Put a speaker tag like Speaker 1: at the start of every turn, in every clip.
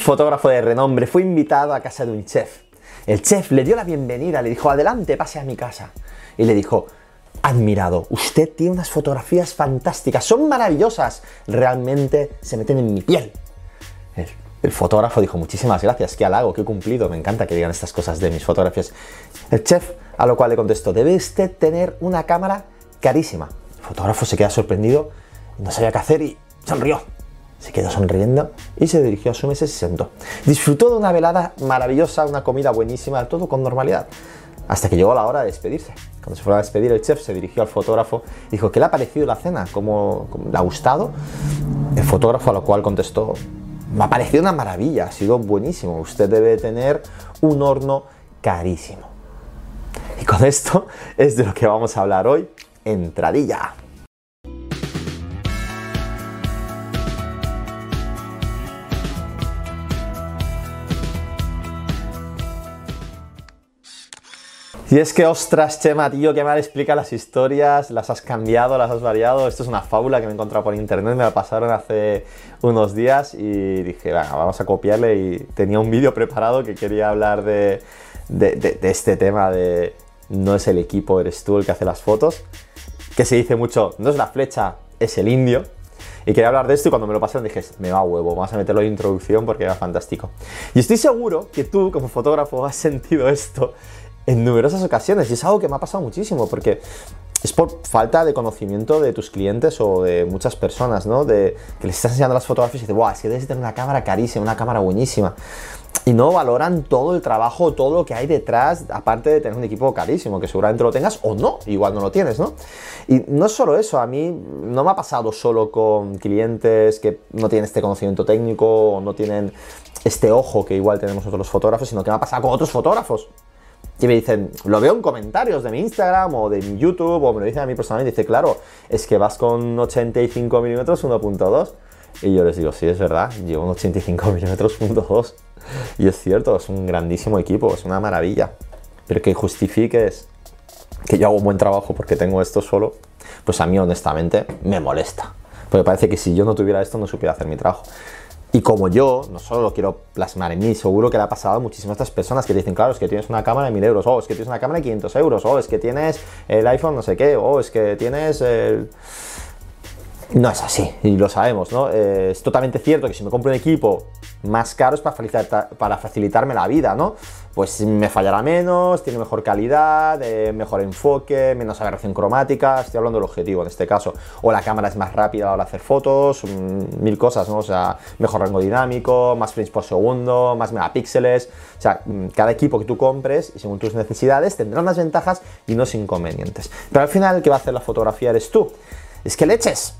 Speaker 1: fotógrafo de renombre fue invitado a casa de un chef. El chef le dio la bienvenida, le dijo, adelante, pase a mi casa. Y le dijo, admirado, usted tiene unas fotografías fantásticas, son maravillosas, realmente se meten en mi piel. El, el fotógrafo dijo, muchísimas gracias, qué halago, qué cumplido, me encanta que digan estas cosas de mis fotografías. El chef, a lo cual le contestó, debe usted tener una cámara carísima. El fotógrafo se queda sorprendido, no sabía qué hacer y sonrió. Se quedó sonriendo y se dirigió a su mesa y se sentó. Disfrutó de una velada maravillosa, una comida buenísima, todo con normalidad. Hasta que llegó la hora de despedirse. Cuando se fue a despedir, el chef se dirigió al fotógrafo y dijo, ¿qué le ha parecido la cena? ¿Cómo, cómo le ha gustado? El fotógrafo a lo cual contestó, me ha parecido una maravilla, ha sido buenísimo. Usted debe tener un horno carísimo. Y con esto es de lo que vamos a hablar hoy. Entradilla. Y es que, ostras, Chema, tío, que mal explica las historias, las has cambiado, las has variado. Esto es una fábula que me he encontrado por internet, me la pasaron hace unos días y dije, venga, vamos a copiarle. Y tenía un vídeo preparado que quería hablar de, de, este tema de no es el equipo, eres tú el que hace las fotos. Que se dice mucho, no es la flecha, es el indio. Y quería hablar de esto y cuando me lo pasaron dije, me va huevo, vamos a meterlo en introducción porque era fantástico. Y estoy seguro que tú, como fotógrafo, has sentido esto en numerosas ocasiones y es algo que me ha pasado muchísimo porque es por falta de conocimiento de tus clientes o de muchas personas, ¿no? De que les estás enseñando las fotografías y dices, wow, es que debes tener una cámara carísima, una cámara buenísima. Y no valoran todo el trabajo, todo lo que hay detrás, aparte de tener un equipo carísimo, que seguramente lo tengas o no, igual no lo tienes, ¿no? Y no es solo eso, a mí no me ha pasado solo con clientes que no tienen este conocimiento técnico o no tienen este ojo que igual tenemos nosotros los fotógrafos, sino que me ha pasado con otros fotógrafos y me dicen, lo veo en comentarios de mi Instagram o de mi YouTube, o me lo dicen a mí personalmente, dice, claro, es que vas con 85 mm 1.2. Y yo les digo, sí, es verdad, llevo un 85 mm 1.2. Y es cierto, es un grandísimo equipo, es una maravilla. Pero que justifiques que yo hago un buen trabajo porque tengo esto solo, pues a mí honestamente me molesta. Porque parece que si yo no tuviera esto no supiera hacer mi trabajo. Y como yo, no solo lo quiero plasmar en mí, seguro que le ha pasado a muchísimas otras personas que dicen, claro, es que tienes una cámara de 1000 euros, o es que tienes una cámara de 500 euros, o es que tienes el iPhone no sé qué, o es que tienes el... No es así, y lo sabemos, ¿no? Eh, es totalmente cierto que si me compro un equipo más caro es para, facilitar, para facilitarme la vida, ¿no? Pues me fallará menos, tiene mejor calidad, eh, mejor enfoque, menos aberración cromática, estoy hablando del objetivo en este caso. O la cámara es más rápida a la hora de hacer fotos, mmm, mil cosas, ¿no? O sea, mejor rango dinámico, más frames por segundo, más megapíxeles. O sea, mm, cada equipo que tú compres y según tus necesidades tendrá unas ventajas y unos inconvenientes. Pero al final el que va a hacer la fotografía eres tú. Es que leches,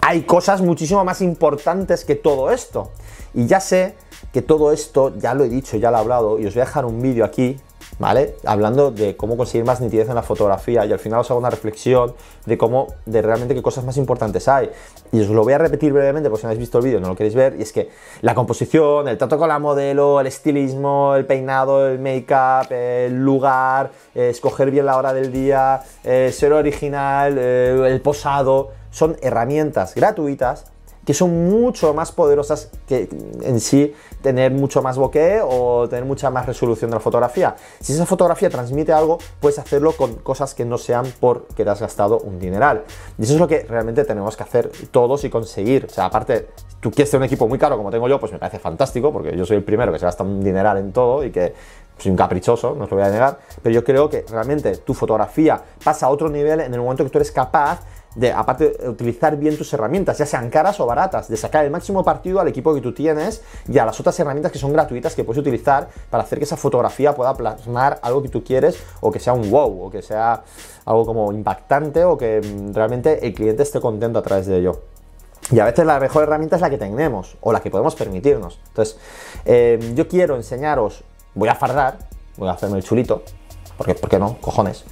Speaker 1: hay cosas muchísimo más importantes que todo esto. Y ya sé que todo esto, ya lo he dicho, ya lo he hablado, y os voy a dejar un vídeo aquí, ¿vale? Hablando de cómo conseguir más nitidez en la fotografía y al final os hago una reflexión de cómo, de realmente qué cosas más importantes hay. Y os lo voy a repetir brevemente, por si no habéis visto el vídeo y no lo queréis ver, y es que la composición, el trato con la modelo, el estilismo, el peinado, el make-up, el lugar, eh, escoger bien la hora del día, eh, ser original, eh, el posado, son herramientas gratuitas que son mucho más poderosas que en sí tener mucho más bokeh o tener mucha más resolución de la fotografía. Si esa fotografía transmite algo, puedes hacerlo con cosas que no sean porque te has gastado un dineral. Y eso es lo que realmente tenemos que hacer todos y conseguir. O sea, aparte, tú quieres tener un equipo muy caro como tengo yo, pues me parece fantástico, porque yo soy el primero que se gasta un dineral en todo y que soy un caprichoso, no os lo voy a negar, pero yo creo que realmente tu fotografía pasa a otro nivel en el momento que tú eres capaz de, aparte de utilizar bien tus herramientas, ya sean caras o baratas, de sacar el máximo partido al equipo que tú tienes y a las otras herramientas que son gratuitas que puedes utilizar para hacer que esa fotografía pueda plasmar algo que tú quieres o que sea un wow o que sea algo como impactante o que mm, realmente el cliente esté contento a través de ello. Y a veces la mejor herramienta es la que tenemos o la que podemos permitirnos. Entonces, eh, yo quiero enseñaros, voy a fardar, voy a hacerme el chulito, porque, ¿por qué no? Cojones.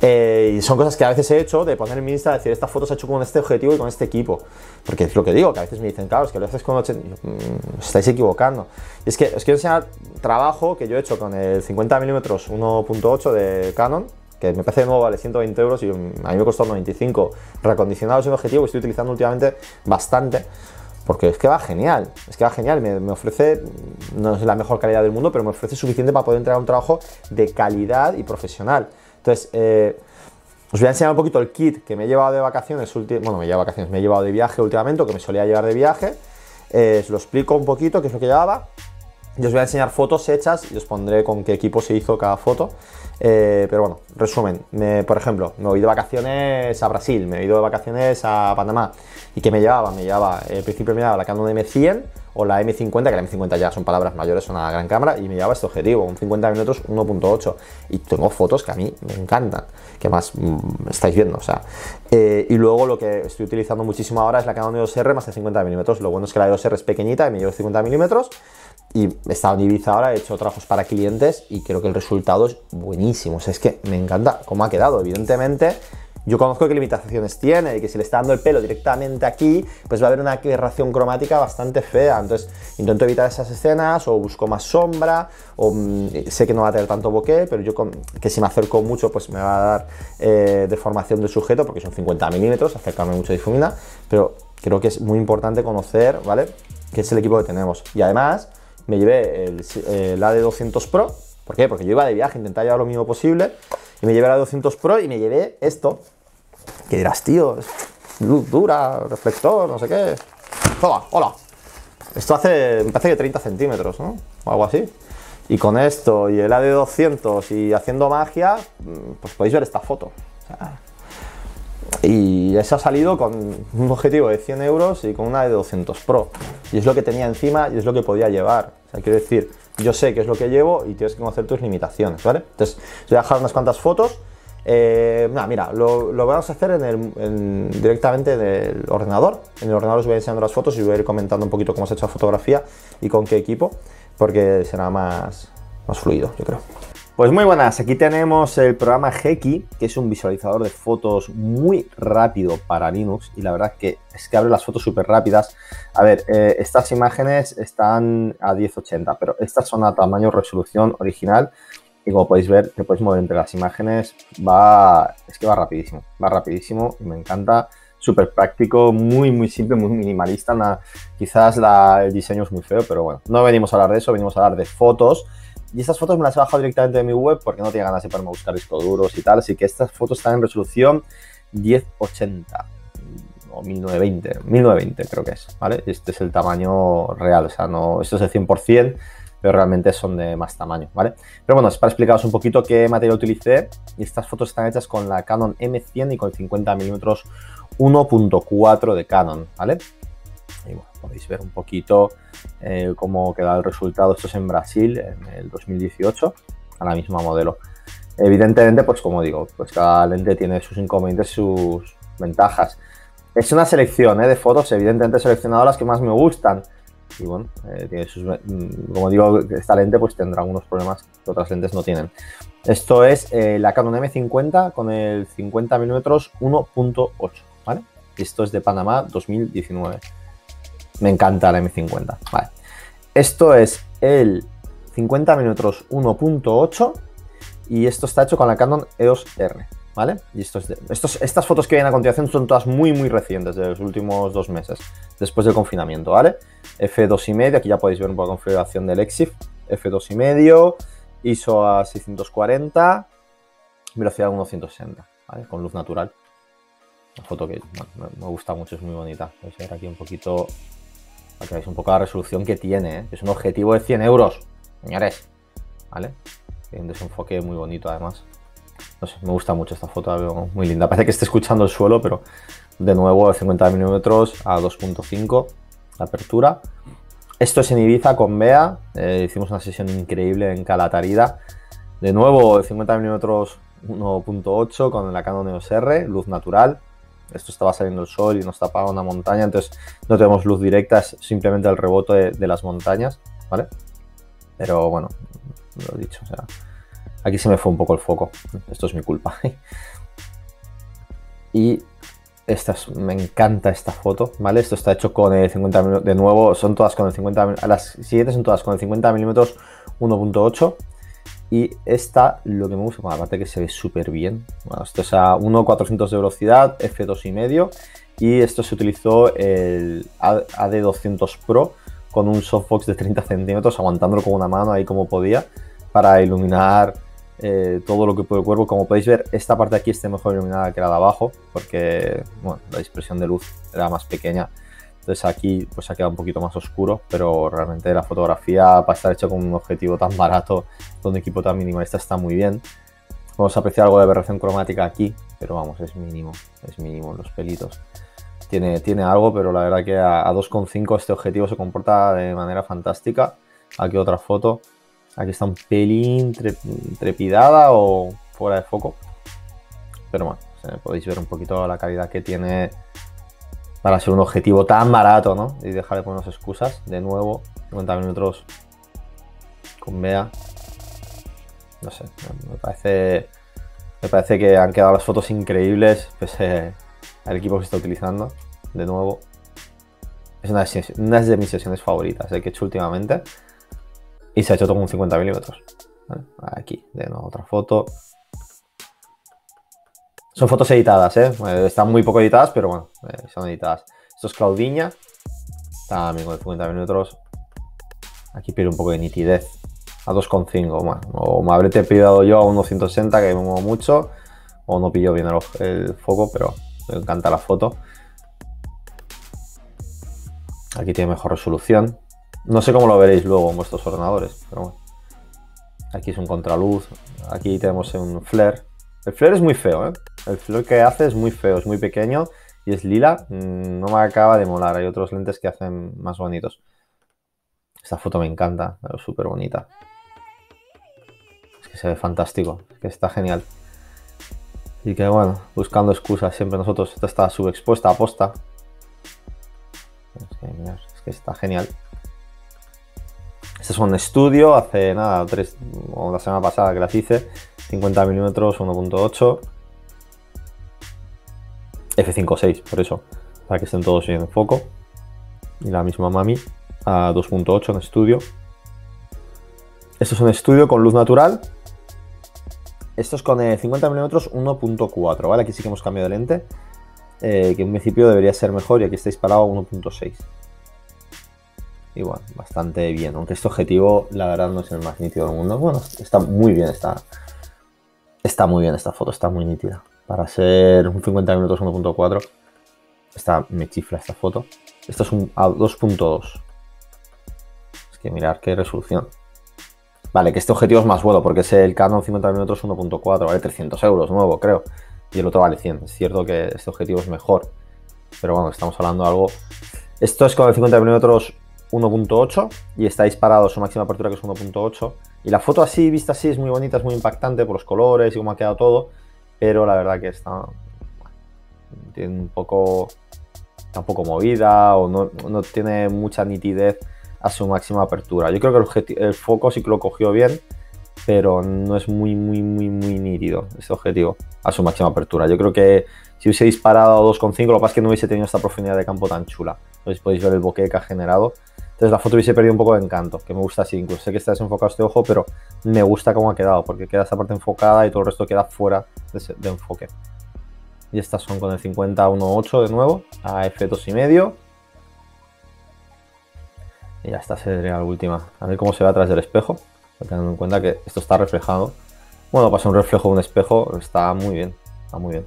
Speaker 1: Eh, y son cosas que a veces he hecho de poner en mi Insta, decir, esta foto se ha hecho con este objetivo y con este equipo. Porque es lo que digo, que a veces me dicen, claro, es que lo haces con 80... Mmm, os estáis equivocando. Y es que os quiero enseñar trabajo que yo he hecho con el 50 mm 1.8 de Canon, que me parece de nuevo vale 120 euros y a mí me costó 95 reacondicionado es un objetivo que estoy utilizando últimamente bastante porque es que va genial, es que va genial, me, ofrece, no es la mejor calidad del mundo, pero me ofrece suficiente para poder entregar un trabajo de calidad y profesional. Entonces, eh, os voy a enseñar un poquito el kit que me he llevado de vacaciones, bueno, me he vacaciones, me he llevado de viaje últimamente, que me solía llevar de viaje. Eh, os lo explico un poquito, qué es lo que llevaba. Y os voy a enseñar fotos hechas y os pondré con qué equipo se hizo cada foto. Eh, pero bueno, resumen, por ejemplo, me he ido de vacaciones a Brasil, me he ido de vacaciones a Panamá. ¿Y qué me llevaba? Me llevaba, al principio me llevaba la Canon M100 o la M50, que la M50 ya son palabras mayores, una gran cámara, y me llevaba este objetivo, un 50 mm 1.8. Y tengo fotos que a mí me encantan, que más mm, estáis viendo, o sea. Eh, y luego lo que estoy utilizando muchísimo ahora es la Canon EOS R más de 50 mm. Lo bueno es que la EOS R es pequeñita y me llevo 50 mm y he estado en Ibiza ahora, he hecho trabajos para clientes y creo que el resultado es buenísimo. O sea, es que me encanta cómo ha quedado. Evidentemente, yo conozco qué limitaciones tiene y que si le está dando el pelo directamente aquí, pues va a haber una aberración cromática bastante fea. Entonces, intento evitar esas escenas o busco más sombra o mm, sé que no va a tener tanto bokeh, pero yo que si me acerco mucho, pues me va a dar eh, deformación del sujeto porque son 50 milímetros, acercarme mucho difumina, pero creo que es muy importante conocer, ¿vale? qué es el equipo que tenemos. Y además, me llevé el, el AD200 Pro. ¿Por qué? Porque yo iba de viaje, intentaba llevar lo mínimo posible. Y me llevé el AD200 Pro y me llevé esto. Que dirás, tío, luz dura, reflector, no sé qué. Hola, hola. Esto hace, me parece que 30 centímetros, ¿no? O algo así. Y con esto y el AD200 y haciendo magia, pues podéis ver esta foto. Y eso ha salido con un objetivo de 100 euros y con una de 200 Pro. Y es lo que tenía encima y es lo que podía llevar. O sea, quiero decir, yo sé qué es lo que llevo y tienes que conocer tus limitaciones, ¿vale? Entonces, voy a dejar unas cuantas fotos. Eh, mira, lo, vamos a hacer en el, directamente en el ordenador. En el ordenador os voy enseñando las fotos y voy a ir comentando un poquito cómo se ha hecho la fotografía y con qué equipo, porque será más, más fluido, yo creo. Pues muy buenas, aquí tenemos el programa Heki, que es un visualizador de fotos muy rápido para Linux y la verdad que es que abre las fotos súper rápidas. A ver, eh, estas imágenes están a 1080, pero estas son a tamaño resolución original y como podéis ver, te puedes mover entre las imágenes, va, es que va rapidísimo, va rapidísimo y me encanta, súper práctico, muy muy simple, muy minimalista, quizás el diseño es muy feo, pero bueno, no venimos a hablar de eso, venimos a hablar de fotos y estas fotos me las he bajado directamente de mi web porque no tenía ganas de ponerme a buscar discos duros y tal. Así que estas fotos están en resolución 1080 o 1920, 1920 creo que es, ¿vale? Este es el tamaño real, o sea, no, esto es el 100%, pero realmente son de más tamaño, ¿vale? Pero bueno, es para explicaros un poquito qué material utilicé. Y estas fotos están hechas con la Canon M100 y con 50 mm 1.4 de Canon, ¿vale? Y bueno, podéis ver un poquito eh, cómo queda el resultado. Esto es en Brasil, en el 2018, a la misma modelo. Evidentemente, pues como digo, pues cada lente tiene sus inconvenientes, sus ventajas. Es una selección eh, de fotos, evidentemente he seleccionado las que más me gustan. Y bueno, eh, tiene sus, mm, como digo, esta lente pues tendrá algunos problemas que otras lentes no tienen. Esto es la Canon M50 con el 50 mm 1.8, ¿vale? Esto es de Panamá 2019. Me encanta la M50. Vale. Esto es el 50 mm 1.8 y esto está hecho con la Canon EOS R. ¿Vale? Y esto estos, estas fotos que vienen a continuación son todas muy, muy recientes, de los últimos dos meses, después del confinamiento, ¿vale? F2,5, aquí ya podéis ver un poco la configuración del EXIF, F2,5, ISO a 640, velocidad 1.160, ¿vale? Con luz natural. Una foto que me gusta mucho, es muy bonita. Voy a ver aquí un poquito para que veáis un poco la resolución que tiene. ¿eh? Es un objetivo de 100 euros, señores. ¿Vale? Tiene un desenfoque muy bonito además. No sé, me gusta mucho esta foto, la veo muy linda. Parece que esté escuchando el suelo, pero de nuevo de 50 milímetros a 2.5 la apertura. Esto es en Ibiza con Bea. Eh, hicimos una sesión increíble en Calatarida. De nuevo de 50 milímetros 1.8 con la Canon EOS R, luz natural esto estaba saliendo el sol y nos tapaba una montaña, entonces no tenemos luz directa, es simplemente el rebote de, las montañas, ¿vale? Pero bueno, lo he dicho, o sea, aquí se me fue un poco el foco, esto es mi culpa. y esta me encanta esta foto, ¿vale? Esto está hecho con el 50 mm, de nuevo, son todas con el 50 las siguientes son todas con el 50 milímetros 1.8 y esta, lo que me gusta, bueno, aparte que se ve súper bien. Bueno, esto es a 1.400 de velocidad, f2,5. y esto se utilizó el AD200 Pro con un softbox de 30 centímetros, aguantándolo con una mano ahí como podía, para iluminar eh, todo lo que puede el cuerpo. Como podéis ver, esta parte de aquí está mejor iluminada que la de abajo, porque la dispersión de luz era más pequeña. Entonces aquí pues ha quedado un poquito más oscuro, pero realmente la fotografía para estar hecho con un objetivo tan barato, con un equipo tan minimalista está muy bien. Vamos a apreciar algo de aberración cromática aquí, pero vamos, es mínimo, es mínimo los pelitos. Tiene, tiene algo, pero la verdad que a, 2,5 este objetivo se comporta de manera fantástica. Aquí otra foto. Aquí está un pelín trepidada o fuera de foco. Pero bueno, podéis ver un poquito la calidad que tiene para ser un objetivo tan barato, ¿no? Y dejar de ponernos excusas. De nuevo, 50 minutos con Bea no sé, me parece, me parece que han quedado las fotos increíbles pese al equipo que se está utilizando. De nuevo, es una, de mis sesiones favoritas que he hecho últimamente. Y se ha hecho todo con 50 milímetros. Aquí, de nuevo, otra foto. Son fotos editadas, ¿eh? Están muy poco editadas, pero bueno, eh, son editadas. Esto es Claudiña. También con 50 milímetros. Aquí pierde un poco de nitidez a 2,5. Bueno, o me habré pillado yo a 1.160 que me muevo mucho, o no pillo bien el, foco, pero me encanta la foto. Aquí tiene mejor resolución. No sé cómo lo veréis luego en vuestros ordenadores, pero bueno. Aquí es un contraluz. Aquí tenemos un flare. El flare es muy feo, ¿eh? El flare que hace es muy feo, es muy pequeño y es lila. Mm, no me acaba de molar. Hay otros lentes que hacen más bonitos. Esta foto me encanta, es súper bonita se ve fantástico, que está genial. Y que bueno, buscando excusas siempre nosotros, esta está subexpuesta a posta. Es que, es que está genial. Este es un estudio, hace nada, tres, o la semana pasada que las hice, 50 milímetros, 1.8, f5.6, por eso, para que estén todos en foco. Y la misma Mami a 2.8 en estudio. Esto es un estudio con luz natural, esto es con 50 mm 1.4, ¿vale? Aquí sí que hemos cambiado de lente, eh, que en principio debería ser mejor y aquí está disparado a 1.6. Igual, bastante bien, aunque este objetivo la verdad no es el más nítido del mundo. Bueno, está muy bien, está, está muy bien esta foto, está muy nítida. Para ser un 50 mm 1.4, está, me chifla esta foto. Esto es un a 2.2. Es que mirar qué resolución. Vale, que este objetivo es más bueno porque es el Canon 50mm 1.4, vale 300 euros nuevo, creo. Y el otro vale 100. Es cierto que este objetivo es mejor. Pero bueno, estamos hablando de algo... Esto es con el 50mm 1.8 y está disparado su máxima apertura que es 1.8. Y la foto así, vista así, es muy bonita, es muy impactante por los colores y cómo ha quedado todo. Pero la verdad que está... Tiene un poco... Está un poco movida o no, no tiene mucha nitidez a su máxima apertura. Yo creo que el, foco sí que lo cogió bien, pero no es muy, muy, muy, muy nítido este objetivo a su máxima apertura. Yo creo que si hubiese disparado a 2,5, lo que pasa es que no hubiese tenido esta profundidad de campo tan chula. Entonces podéis ver el bokeh que ha generado. Entonces la foto hubiese perdido un poco de encanto, que me gusta así. Incluso sé que está desenfocado este ojo, pero me gusta cómo ha quedado, porque queda esta parte enfocada y todo el resto queda fuera de, enfoque. Y estas son con el 50-1.8 de nuevo, a f2,5 y ya está, sería la última. A ver cómo se ve atrás del espejo. Teniendo en cuenta que esto está reflejado. Bueno, pasa un reflejo de un espejo, está muy bien. Está muy bien.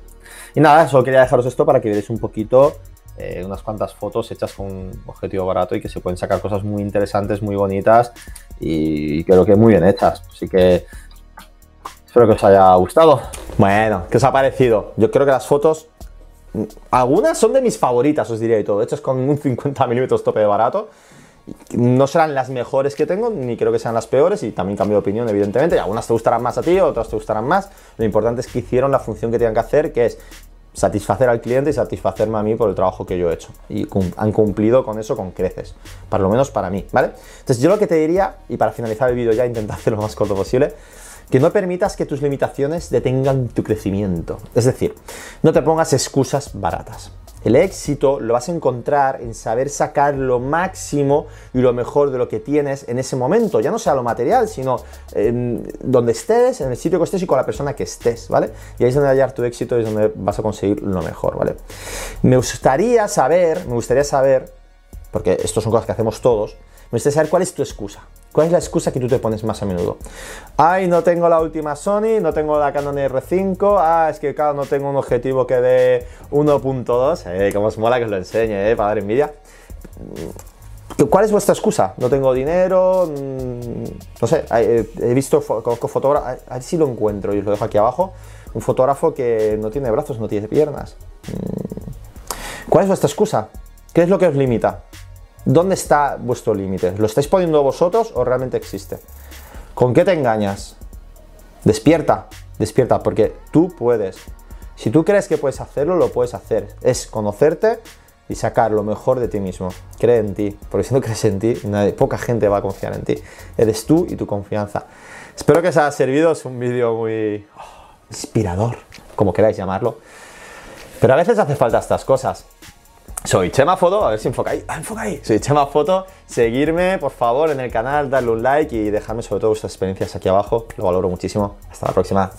Speaker 1: Y nada, solo quería dejaros esto para que veáis un poquito eh, unas cuantas fotos hechas con un objetivo barato y que se pueden sacar cosas muy interesantes, muy bonitas y creo que muy bien hechas. Así que espero que os haya gustado. Bueno, ¿qué os ha parecido? Yo creo que las fotos, algunas son de mis favoritas, os diría y todo, hechas con un 50 milímetros tope de barato no serán las mejores que tengo, ni creo que sean las peores, y también cambio de opinión, evidentemente. Algunas te gustarán más a ti, otras te gustarán más. Lo importante es que hicieron la función que tenían que hacer, que es satisfacer al cliente y satisfacerme a mí por el trabajo que yo he hecho. Y han cumplido con eso con creces, para lo menos para mí, ¿vale? Entonces yo lo que te diría, y para finalizar el vídeo ya, intentar hacerlo lo más corto posible, que no permitas que tus limitaciones detengan tu crecimiento. Es decir, no te pongas excusas baratas. El éxito lo vas a encontrar en saber sacar lo máximo y lo mejor de lo que tienes en ese momento, ya no sea lo material, sino en donde estés, en el sitio que estés y con la persona que estés, ¿vale? Y ahí es donde hallar tu éxito y es donde vas a conseguir lo mejor, ¿vale? Me gustaría saber, me gustaría saber, porque esto son cosas que hacemos todos, me saber cuál es tu excusa. ¿Cuál es la excusa que tú te pones más a menudo? Ay, no tengo la última Sony, no tengo la Canon R5, ah, es que claro, no tengo un objetivo que dé 1.2, eh, como os mola que os lo enseñe, eh, para dar envidia. ¿Cuál es vuestra excusa? No tengo dinero, mm, no sé, he visto, conozco fotógrafos, a ver si lo encuentro y os lo dejo aquí abajo, un fotógrafo que no tiene brazos, no tiene piernas. Mm. ¿Cuál es vuestra excusa? ¿Qué es lo que os limita? ¿Dónde está vuestro límite? ¿Lo estáis poniendo vosotros o realmente existe? ¿Con qué te engañas? Despierta, despierta, porque tú puedes. Si tú crees que puedes hacerlo, lo puedes hacer. Es conocerte y sacar lo mejor de ti mismo. Cree en ti, porque si no crees en ti, poca gente va a confiar en ti. Eres tú y tu confianza. Espero que os haya servido, es un vídeo muy oh, inspirador, como queráis llamarlo. Pero a veces hace falta estas cosas. Soy Chema Foto, a ver si enfoca ahí, ah, enfoca ahí. Soy Chema Foto, seguirme por favor en el canal, darle un like y dejarme sobre todo vuestras experiencias aquí abajo, lo valoro muchísimo. Hasta la próxima.